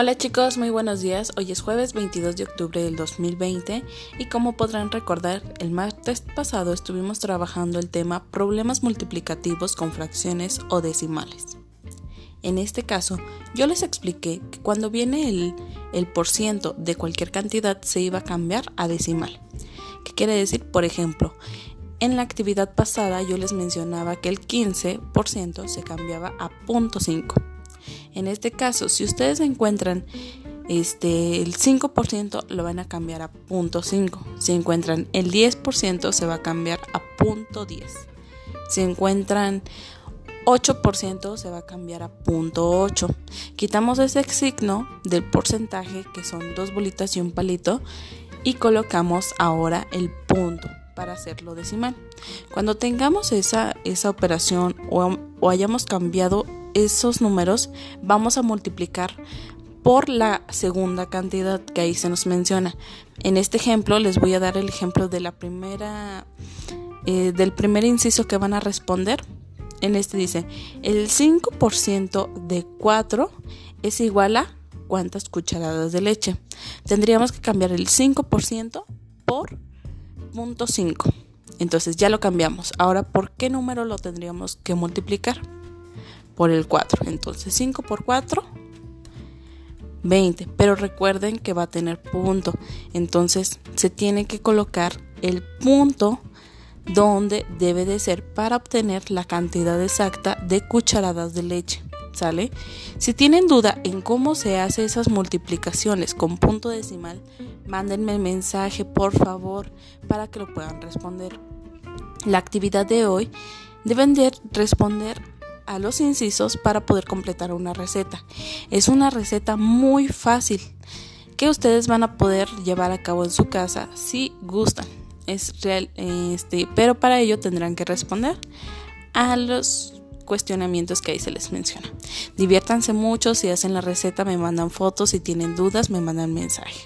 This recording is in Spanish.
Hola chicos, muy buenos días. Hoy es jueves 22 de octubre del 2020 y como podrán recordar, el martes pasado estuvimos trabajando el tema problemas multiplicativos con fracciones o decimales. En este caso, yo les expliqué que cuando viene el, el por ciento de cualquier cantidad se iba a cambiar a decimal. ¿Qué quiere decir? Por ejemplo, en la actividad pasada yo les mencionaba que el 15% se cambiaba a 0.5 en este caso, si ustedes encuentran este, el 5% lo van a cambiar a punto .5. Si encuentran el 10% se va a cambiar a punto .10. Si encuentran 8% se va a cambiar a punto .8. Quitamos ese signo del porcentaje que son dos bolitas y un palito y colocamos ahora el punto para hacerlo decimal. Cuando tengamos esa, esa operación o, o hayamos cambiado esos números vamos a multiplicar por la segunda cantidad que ahí se nos menciona. En este ejemplo les voy a dar el ejemplo de la primera eh, del primer inciso que van a responder. En este dice, el 5% de 4 es igual a cuántas cucharadas de leche. Tendríamos que cambiar el 5% por punto 5. Entonces ya lo cambiamos. Ahora, ¿por qué número lo tendríamos que multiplicar? Por el 4. Entonces 5 por 4, 20. Pero recuerden que va a tener punto. Entonces se tiene que colocar el punto donde debe de ser para obtener la cantidad exacta de cucharadas de leche. ¿Sale? Si tienen duda en cómo se hace esas multiplicaciones con punto decimal, mándenme el mensaje por favor para que lo puedan responder. La actividad de hoy deben de responder a los incisos para poder completar una receta. Es una receta muy fácil que ustedes van a poder llevar a cabo en su casa si gustan. Es real, este, pero para ello tendrán que responder a los cuestionamientos que ahí se les menciona. Diviértanse mucho, si hacen la receta me mandan fotos, si tienen dudas me mandan mensaje.